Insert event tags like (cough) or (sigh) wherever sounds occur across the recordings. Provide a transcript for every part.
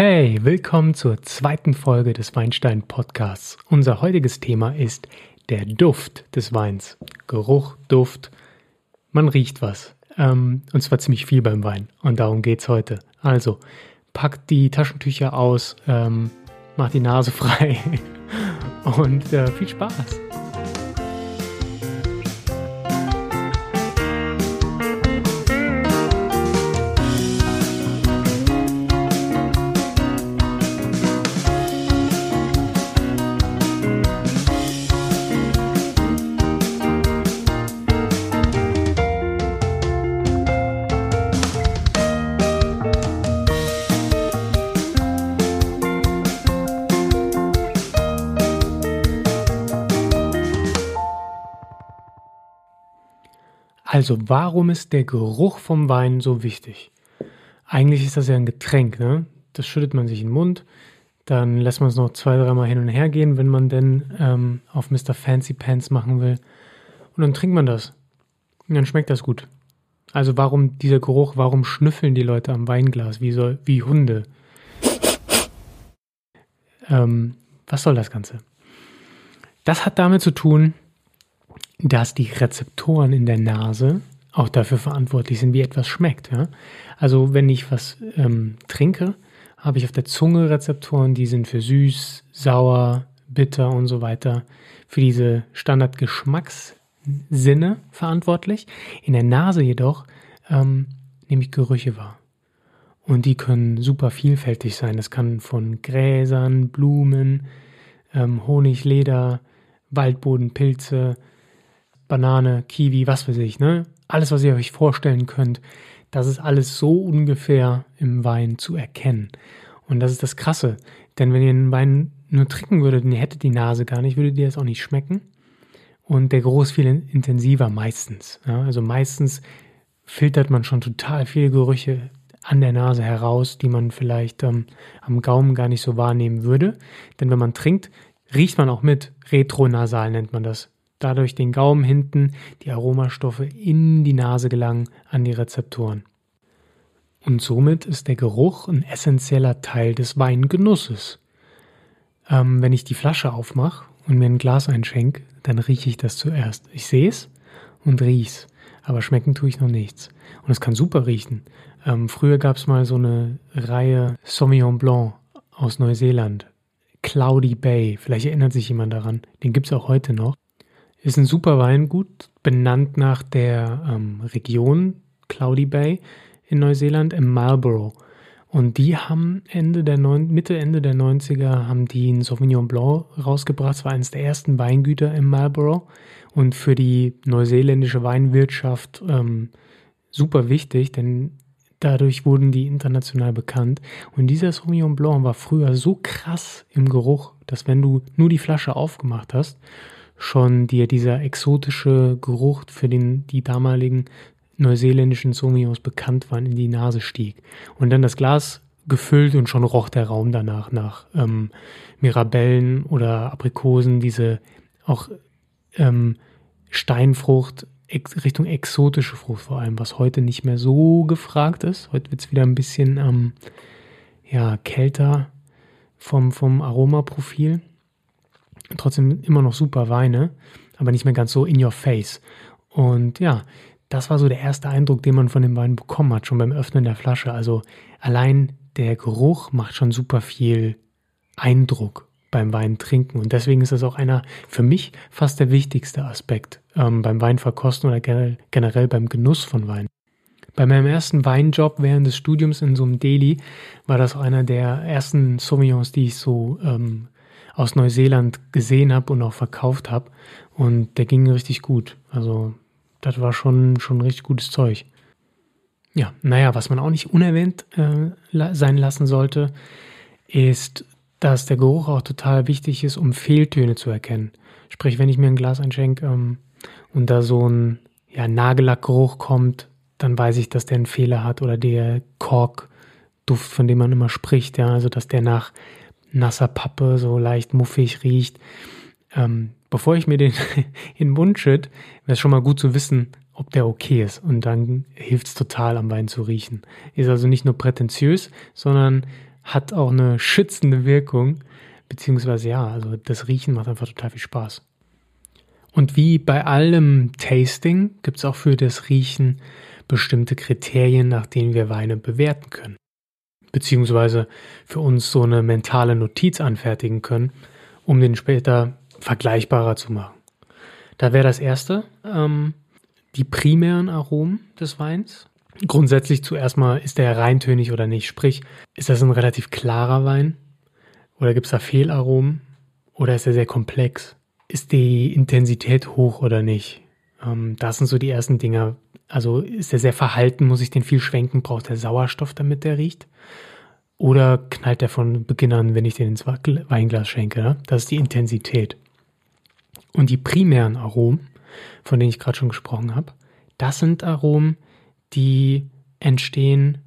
Hey, willkommen zur zweiten Folge des Weinstein Podcasts. Unser heutiges Thema ist der Duft des Weins. Geruch, Duft, man riecht was. Ähm, und zwar ziemlich viel beim Wein. Und darum geht's heute. Also, packt die Taschentücher aus, ähm, macht die Nase (laughs) frei und äh, viel Spaß. Also, warum ist der Geruch vom Wein so wichtig? Eigentlich ist das ja ein Getränk, ne? Das schüttet man sich in den Mund, dann lässt man es noch zwei, dreimal hin und her gehen, wenn man denn ähm, auf Mr. Fancy Pants machen will. Und dann trinkt man das. Und dann schmeckt das gut. Also warum dieser Geruch, warum schnüffeln die Leute am Weinglas wie, so, wie Hunde? Ähm, was soll das Ganze? Das hat damit zu tun, dass die Rezeptoren in der Nase auch dafür verantwortlich sind, wie etwas schmeckt. Ja? Also wenn ich was ähm, trinke, habe ich auf der Zunge Rezeptoren, die sind für süß, sauer, bitter und so weiter, für diese Standardgeschmackssinne verantwortlich. In der Nase jedoch ähm, nehme ich Gerüche wahr. Und die können super vielfältig sein. Das kann von Gräsern, Blumen, ähm, Honig, Leder, Waldboden, Pilze, Banane, Kiwi, was weiß ich, ne? Alles, was ihr euch vorstellen könnt, das ist alles so ungefähr im Wein zu erkennen. Und das ist das Krasse. Denn wenn ihr einen Wein nur trinken würdet und ihr hättet die Nase gar nicht, würdet ihr das auch nicht schmecken. Und der Geruch viel intensiver meistens. Ja? Also meistens filtert man schon total viele Gerüche an der Nase heraus, die man vielleicht ähm, am Gaumen gar nicht so wahrnehmen würde. Denn wenn man trinkt, riecht man auch mit. Retronasal nennt man das dadurch den Gaumen hinten die Aromastoffe in die Nase gelangen an die Rezeptoren. Und somit ist der Geruch ein essentieller Teil des Weingenusses. Ähm, wenn ich die Flasche aufmache und mir ein Glas einschenke, dann rieche ich das zuerst. Ich sehe es und riech's, aber schmecken tue ich noch nichts. Und es kann super riechen. Ähm, früher gab es mal so eine Reihe Sauvignon Blanc aus Neuseeland. Cloudy Bay, vielleicht erinnert sich jemand daran. Den gibt es auch heute noch. Ist ein super Weingut, benannt nach der ähm, Region Cloudy Bay in Neuseeland im Marlborough. Und die haben Ende der Neun Mitte, Ende der 90er haben die einen Sauvignon Blanc rausgebracht. Es war eines der ersten Weingüter im Marlborough und für die neuseeländische Weinwirtschaft ähm, super wichtig, denn dadurch wurden die international bekannt. Und dieser Sauvignon Blanc war früher so krass im Geruch, dass wenn du nur die Flasche aufgemacht hast, schon dir dieser exotische Geruch für den, die damaligen neuseeländischen Sauvignons bekannt waren, in die Nase stieg. Und dann das Glas gefüllt und schon roch der Raum danach nach ähm, Mirabellen oder Aprikosen, diese auch ähm, Steinfrucht, ex Richtung exotische Frucht vor allem, was heute nicht mehr so gefragt ist. Heute wird es wieder ein bisschen ähm, ja, kälter vom, vom Aromaprofil trotzdem immer noch super Weine, aber nicht mehr ganz so in your face. Und ja, das war so der erste Eindruck, den man von dem Wein bekommen hat, schon beim Öffnen der Flasche. Also allein der Geruch macht schon super viel Eindruck beim Wein trinken. Und deswegen ist das auch einer für mich fast der wichtigste Aspekt ähm, beim Weinverkosten oder generell, beim Genuss von Wein. Bei meinem ersten Weinjob während des Studiums in so einem Deli war das auch einer der ersten Sauvignons, die ich so ähm, aus Neuseeland gesehen habe und auch verkauft habe. Und der ging richtig gut. Also das war schon, schon richtig gutes Zeug. Ja, naja, was man auch nicht unerwähnt äh, sein lassen sollte, ist, dass der Geruch auch total wichtig ist, um Fehltöne zu erkennen. Sprich, wenn ich mir ein Glas einschenke ähm, und da so ein ja, Nagellackgeruch kommt, dann weiß ich, dass der einen Fehler hat oder der Korkduft, von dem man immer spricht, ja, also dass der nach nasser Pappe, so leicht muffig riecht. Ähm, bevor ich mir den (laughs) in den Mund schütt, wäre es schon mal gut zu wissen, ob der okay ist. Und dann hilft es total, am Wein zu riechen. Ist also nicht nur prätentiös, sondern hat auch eine schützende Wirkung, beziehungsweise ja, also das Riechen macht einfach total viel Spaß. Und wie bei allem Tasting gibt es auch für das Riechen bestimmte Kriterien, nach denen wir Weine bewerten können. Beziehungsweise für uns so eine mentale Notiz anfertigen können, um den später vergleichbarer zu machen. Da wäre das erste ähm, die primären Aromen des Weins. Grundsätzlich zuerst mal, ist der reintönig oder nicht? Sprich, ist das ein relativ klarer Wein? Oder gibt es da Fehlaromen? Oder ist er sehr komplex? Ist die Intensität hoch oder nicht? Ähm, das sind so die ersten Dinge. Also ist er sehr verhalten? Muss ich den viel schwenken? Braucht er Sauerstoff, damit der riecht? Oder knallt er von Beginn an, wenn ich den ins Weinglas schenke? Ne? Das ist die Intensität. Und die primären Aromen, von denen ich gerade schon gesprochen habe, das sind Aromen, die entstehen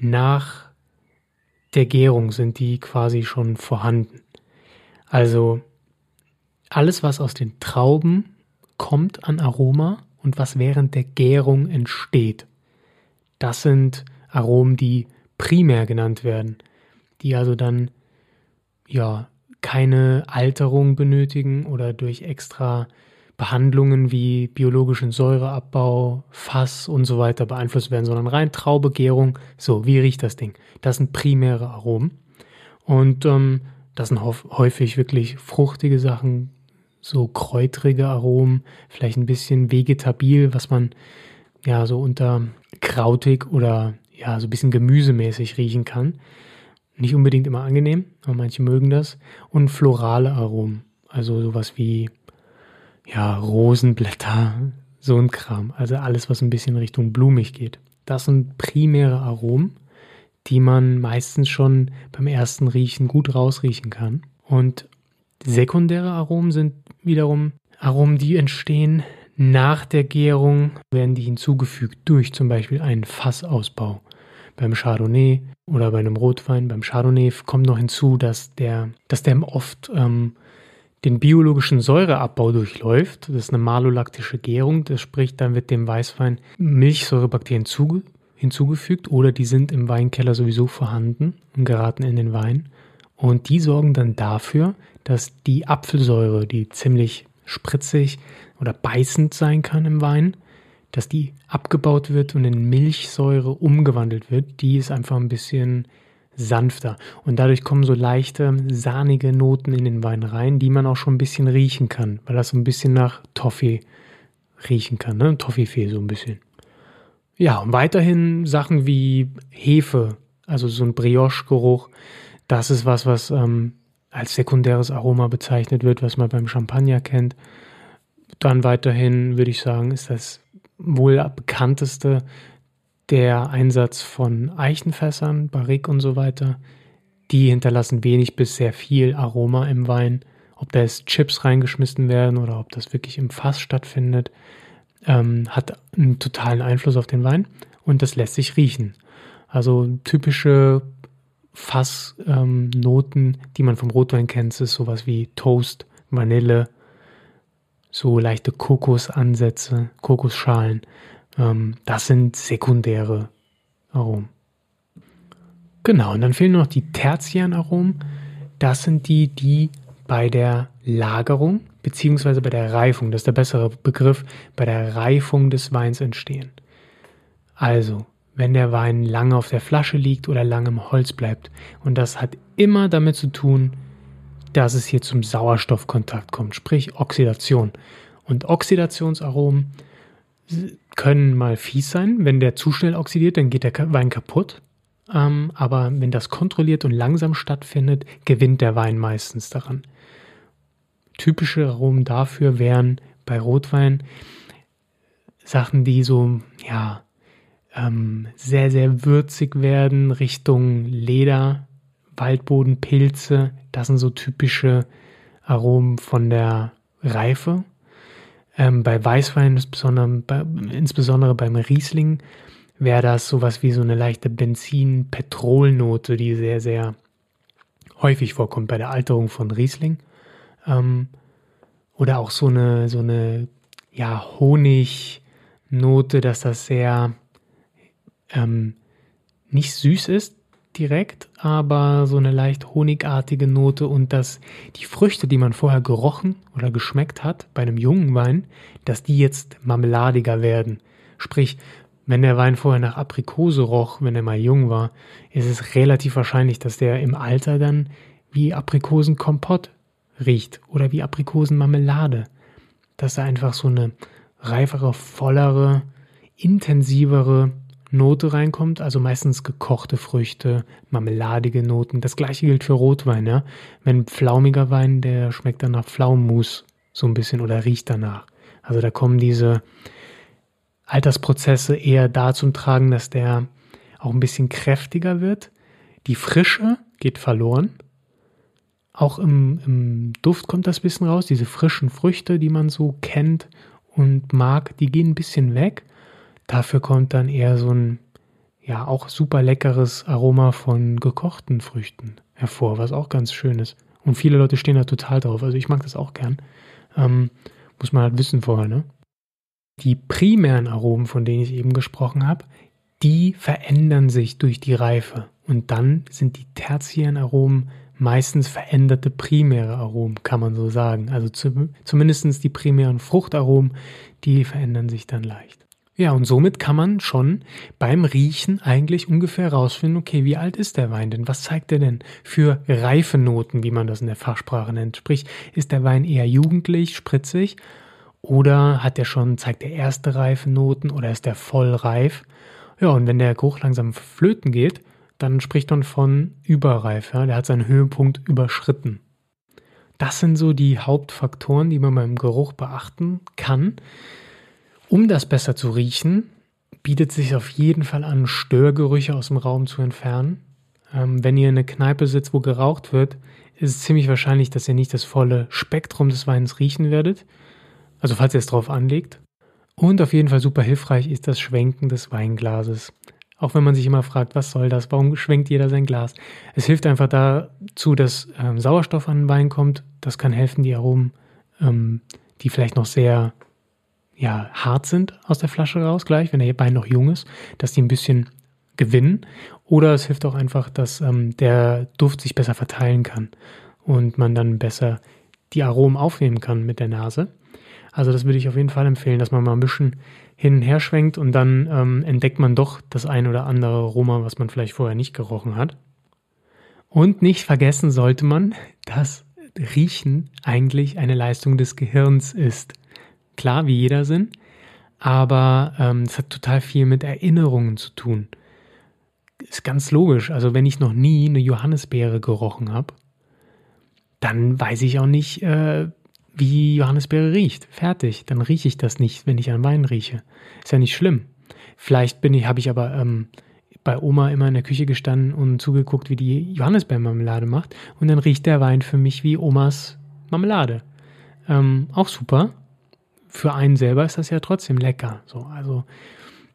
nach der Gärung, sind die quasi schon vorhanden. Also alles, was aus den Trauben kommt an Aroma und was während der Gärung entsteht, das sind Aromen, die primär genannt werden, die also dann ja keine Alterung benötigen oder durch extra Behandlungen wie biologischen Säureabbau, Fass und so weiter beeinflusst werden, sondern rein Traubegärung. So, wie riecht das Ding? Das sind primäre Aromen. Und ähm, das sind häufig wirklich fruchtige Sachen, so kräutrige Aromen, vielleicht ein bisschen vegetabil, was man ja so unter krautig oder ja so ein bisschen gemüsemäßig riechen kann. Nicht unbedingt immer angenehm, aber manche mögen das. Und florale Aromen, also sowas wie ja, Rosenblätter, so ein Kram. Also alles, was ein bisschen Richtung blumig geht. Das sind primäre Aromen, die man meistens schon beim ersten Riechen gut rausriechen kann. Und sekundäre Aromen sind wiederum Aromen, die entstehen nach der Gärung, werden die hinzugefügt durch zum Beispiel einen Fassausbau. Beim Chardonnay oder bei einem Rotwein, beim Chardonnay kommt noch hinzu, dass der, dass der oft ähm, den biologischen Säureabbau durchläuft. Das ist eine malolaktische Gärung. Das spricht, dann wird dem Weißwein Milchsäurebakterien zuge hinzugefügt oder die sind im Weinkeller sowieso vorhanden und geraten in den Wein. Und die sorgen dann dafür, dass die Apfelsäure, die ziemlich spritzig oder beißend sein kann im Wein, dass die abgebaut wird und in Milchsäure umgewandelt wird. Die ist einfach ein bisschen sanfter. Und dadurch kommen so leichte, sahnige Noten in den Wein rein, die man auch schon ein bisschen riechen kann, weil das so ein bisschen nach Toffee riechen kann, ne? Toffifee so ein bisschen. Ja, und weiterhin Sachen wie Hefe, also so ein Brioche-Geruch, das ist was, was ähm, als sekundäres Aroma bezeichnet wird, was man beim Champagner kennt. Dann weiterhin würde ich sagen, ist das wohl bekannteste der Einsatz von Eichenfässern, Barrique und so weiter, die hinterlassen wenig bis sehr viel Aroma im Wein. Ob da jetzt Chips reingeschmissen werden oder ob das wirklich im Fass stattfindet, ähm, hat einen totalen Einfluss auf den Wein und das lässt sich riechen. Also typische Fassnoten, ähm, die man vom Rotwein kennt, ist sowas wie Toast, Vanille, so leichte Kokosansätze, Kokosschalen. Ähm, das sind sekundäre Aromen. Genau, und dann fehlen noch die tertiären Aromen. Das sind die, die bei der Lagerung beziehungsweise bei der Reifung, das ist der bessere Begriff, bei der Reifung des Weins entstehen. Also, wenn der Wein lange auf der Flasche liegt oder lange im Holz bleibt. Und das hat immer damit zu tun, dass es hier zum Sauerstoffkontakt kommt, sprich Oxidation. Und Oxidationsaromen können mal fies sein. Wenn der zu schnell oxidiert, dann geht der Wein kaputt. Ähm, aber wenn das kontrolliert und langsam stattfindet, gewinnt der Wein meistens daran. Typische Aromen dafür wären bei Rotwein Sachen, die so, ja, ähm, sehr, sehr würzig werden, Richtung Leder, Waldboden, Pilze. Das sind so typische Aromen von der Reife. Ähm, bei Weißwein, insbesondere, bei, insbesondere beim Riesling, wäre das sowas wie so eine leichte Benzin-Petrolnote, die sehr, sehr häufig vorkommt bei der Alterung von Riesling. Ähm, oder auch so eine, so eine ja, Honignote, dass das sehr ähm, nicht süß ist, direkt, aber so eine leicht honigartige Note und dass die Früchte, die man vorher gerochen oder geschmeckt hat bei einem jungen Wein, dass die jetzt marmeladiger werden. Sprich, wenn der Wein vorher nach Aprikose roch, wenn er mal jung war, ist es relativ wahrscheinlich, dass der im Alter dann wie Aprikosenkompott riecht oder wie Aprikosenmarmelade. Dass da einfach so eine reifere, vollere, intensivere Note reinkommt, also meistens gekochte Früchte, marmeladige Noten. Das gleiche gilt für Rotwein, ja. Wenn pflaumiger Wein, der schmeckt dann nach Pflaumenmus so ein bisschen oder riecht danach. Also da kommen diese Altersprozesse eher da zum Tragen, dass der auch ein bisschen kräftiger wird. Die Frische geht verloren. Auch im, im Duft kommt das ein bisschen raus. Diese frischen Früchte, die man so kennt und mag, die gehen ein bisschen weg. Dafür kommt dann eher so ein, ja, auch super leckeres Aroma von gekochten Früchten hervor, was auch ganz schön ist. Und viele Leute stehen da total drauf. Also ich mag das auch gern. Ähm, muss man halt wissen vorher, ne? Die primären Aromen, von denen ich eben gesprochen habe, die verändern sich durch die Reife. Und dann sind die tertiären Aromen meistens veränderte primäre Aromen, kann man so sagen. Also zu, zumindest die primären Fruchtaromen, die verändern sich dann leicht. Ja, und somit kann man schon beim Riechen eigentlich ungefähr herausfinden, okay, wie alt ist der Wein denn? Was zeigt er denn für reife Noten, wie man das in der Fachsprache nennt? Sprich, ist der Wein eher jugendlich, spritzig oder hat er schon, zeigt er erste reife Noten oder ist er voll reif? Ja, und wenn der Geruch langsam flöten geht, dann spricht man von überreif. Ja? Der hat seinen Höhepunkt überschritten. Das sind so die Hauptfaktoren, die man beim Geruch beachten kann. Um das besser zu riechen, bietet sich auf jeden Fall an, Störgerüche aus dem Raum zu entfernen. Ähm, wenn ihr in einer Kneipe sitzt, wo geraucht wird, ist es ziemlich wahrscheinlich, dass ihr nicht das volle Spektrum des Weins riechen werdet. Also falls ihr es drauf anlegt. Und auf jeden Fall super hilfreich ist das Schwenken des Weinglases. Auch wenn man sich immer fragt, was soll das? Warum schwenkt jeder sein Glas? Es hilft einfach dazu, dass ähm, Sauerstoff an den Wein kommt. Das kann helfen, die Aromen, ähm, die vielleicht noch sehr ja, hart sind aus der Flasche raus, gleich, wenn der Wein noch jung ist, dass die ein bisschen gewinnen. Oder es hilft auch einfach, dass ähm, der Duft sich besser verteilen kann und man dann besser die Aromen aufnehmen kann mit der Nase. Also das würde ich auf jeden Fall empfehlen, dass man mal ein bisschen hin und her schwenkt und dann ähm, entdeckt man doch das ein oder andere Aroma, was man vielleicht vorher nicht gerochen hat. Und nicht vergessen sollte man, dass Riechen eigentlich eine Leistung des Gehirns ist. Klar, wie jeder Sinn, aber ähm, es hat total viel mit Erinnerungen zu tun. Ist ganz logisch. Also wenn ich noch nie eine Johannisbeere gerochen habe, dann weiß ich auch nicht, äh, wie Johannisbeere riecht. Fertig. Dann rieche ich das nicht, wenn ich an Wein rieche. Ist ja nicht schlimm. Vielleicht bin ich, habe ich aber ähm, bei Oma immer in der Küche gestanden und zugeguckt, wie die Johannisbeermarmelade macht. Und dann riecht der Wein für mich wie Omas Marmelade. Ähm, auch super für einen selber ist das ja trotzdem lecker. So, also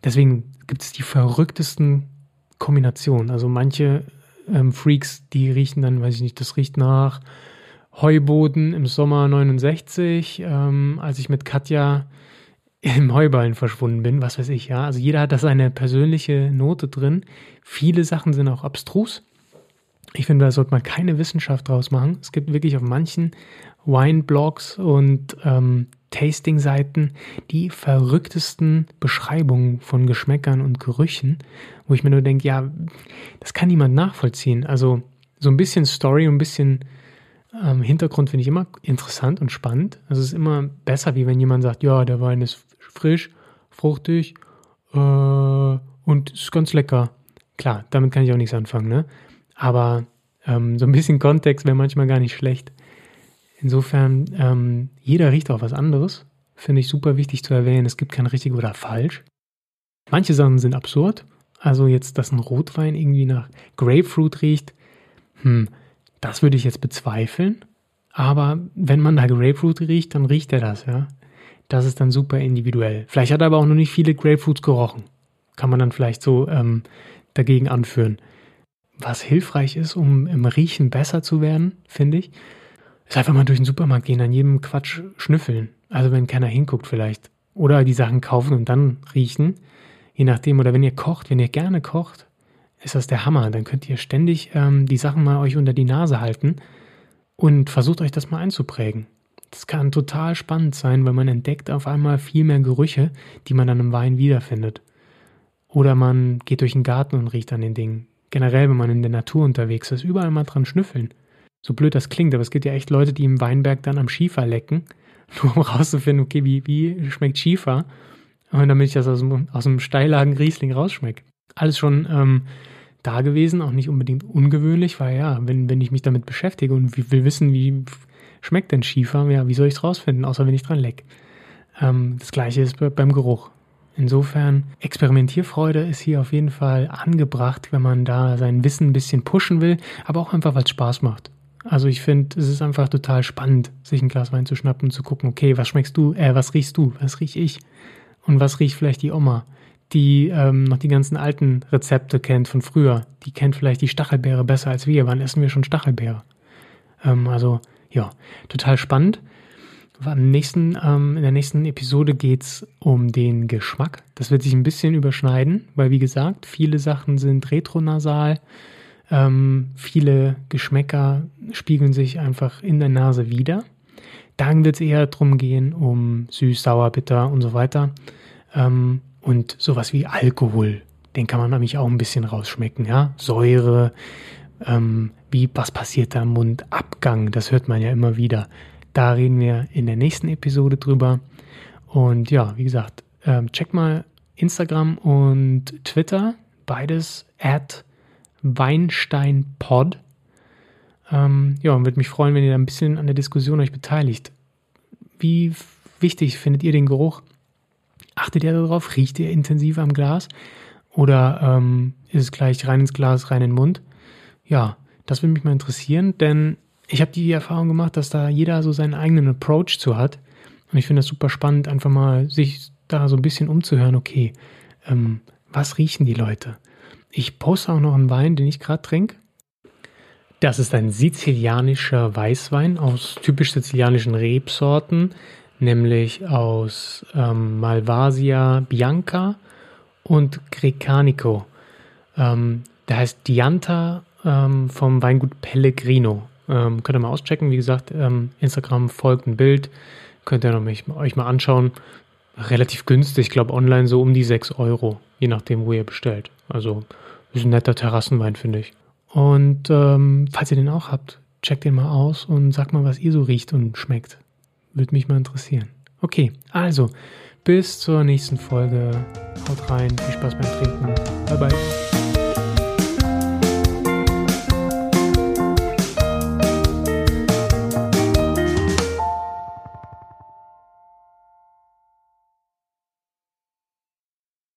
deswegen gibt es die verrücktesten Kombinationen. Also manche ähm, Freaks, die riechen dann, weiß ich nicht, das riecht nach Heuboden im Sommer 69, ähm, als ich mit Katja im Heuballen verschwunden bin, was weiß ich, ja. Also jeder hat da seine persönliche Note drin. Viele Sachen sind auch abstrus. Ich finde, da sollte man keine Wissenschaft draus machen. Es gibt wirklich auf manchen Wine-Blogs und ähm, Tasting-Seiten die verrücktesten Beschreibungen von Geschmäckern und Gerüchen, wo ich mir nur denke, ja, das kann niemand nachvollziehen. Also so ein bisschen Story ein bisschen ähm, Hintergrund finde ich immer interessant und spannend. Also es ist immer besser, wie wenn jemand sagt, ja, der Wein ist frisch, fruchtig äh, und ist ganz lecker. Klar, damit kann ich auch nichts anfangen, ne? Aber ähm, so ein bisschen Kontext wäre manchmal gar nicht schlecht. Insofern, ähm, jeder riecht auch was anderes. Finde ich super wichtig zu erwähnen. Es gibt kein richtig oder falsch. Manche Sachen sind absurd. Also jetzt, dass ein Rotwein irgendwie nach Grapefruit riecht, hm, das würde ich jetzt bezweifeln. Aber wenn man da Grapefruit riecht, dann riecht er das, ja. Das ist dann super individuell. Vielleicht hat er aber auch noch nicht viele Grapefruits gerochen. Kann man dann vielleicht so ähm, dagegen anführen. Was hilfreich ist, um im Riechen besser zu werden, finde ich, ist einfach mal durch den Supermarkt gehen, an jedem Quatsch schnüffeln. Also wenn keiner hinguckt vielleicht. Oder die Sachen kaufen und dann riechen. Je nachdem. Oder wenn ihr kocht, wenn ihr gerne kocht, ist das der Hammer. Dann könnt ihr ständig ähm, die Sachen mal euch unter die Nase halten und versucht euch das mal einzuprägen. Das kann total spannend sein, weil man entdeckt auf einmal viel mehr Gerüche, die man dann im Wein wiederfindet. Oder man geht durch den Garten und riecht an den Dingen. Generell, wenn man in der Natur unterwegs ist, überall mal dran schnüffeln. So blöd das klingt, aber es gibt ja echt Leute, die im Weinberg dann am Schiefer lecken, (laughs) nur um rauszufinden, okay, wie, wie schmeckt Schiefer? Und damit ich das aus dem, aus dem Steillagen Riesling rausschmecke. Alles schon ähm, da gewesen, auch nicht unbedingt ungewöhnlich, weil ja, wenn, wenn ich mich damit beschäftige und will wissen, wie schmeckt denn Schiefer, ja, wie soll ich es rausfinden, außer wenn ich dran leck. Ähm, das gleiche ist beim Geruch. Insofern, Experimentierfreude ist hier auf jeden Fall angebracht, wenn man da sein Wissen ein bisschen pushen will, aber auch einfach, weil es Spaß macht. Also ich finde, es ist einfach total spannend, sich ein Glas Wein zu schnappen und zu gucken, okay, was schmeckst du, äh, was riechst du, was riech ich und was riecht vielleicht die Oma, die ähm, noch die ganzen alten Rezepte kennt von früher. Die kennt vielleicht die Stachelbeere besser als wir. Wann essen wir schon Stachelbeere? Ähm, also ja, total spannend. Am nächsten, ähm, in der nächsten Episode geht es um den Geschmack. Das wird sich ein bisschen überschneiden, weil wie gesagt, viele Sachen sind retronasal. Ähm, viele Geschmäcker spiegeln sich einfach in der Nase wieder. Dann wird es eher darum gehen, um süß, sauer, bitter und so weiter. Ähm, und sowas wie Alkohol, den kann man nämlich auch ein bisschen rausschmecken. Ja? Säure, ähm, wie, was passiert da im Mund? Abgang, das hört man ja immer wieder. Da reden wir in der nächsten Episode drüber. Und ja, wie gesagt, ähm, check mal Instagram und Twitter, beides at WeinsteinPod. Ähm, ja, und würde mich freuen, wenn ihr da ein bisschen an der Diskussion euch beteiligt. Wie wichtig findet ihr den Geruch? Achtet ihr darauf? Riecht ihr intensiv am Glas? Oder ähm, ist es gleich rein ins Glas, rein in den Mund? Ja, das würde mich mal interessieren, denn ich habe die Erfahrung gemacht, dass da jeder so seinen eigenen Approach zu hat. Und ich finde das super spannend, einfach mal sich da so ein bisschen umzuhören, okay, ähm, was riechen die Leute? Ich poste auch noch einen Wein, den ich gerade trinke. Das ist ein sizilianischer Weißwein aus typisch sizilianischen Rebsorten, nämlich aus ähm, Malvasia Bianca und Grecanico. Ähm, der heißt Dianta ähm, vom Weingut Pellegrino. Ähm, könnt ihr mal auschecken. Wie gesagt, ähm, Instagram folgt ein Bild. Könnt ihr noch mich, euch mal anschauen. Relativ günstig, ich glaube online so um die 6 Euro, je nachdem, wo ihr bestellt. Also ist ein netter Terrassenwein, finde ich. Und ähm, falls ihr den auch habt, checkt den mal aus und sagt mal, was ihr so riecht und schmeckt. Würde mich mal interessieren. Okay, also bis zur nächsten Folge. Haut rein, viel Spaß beim Trinken. Bye bye.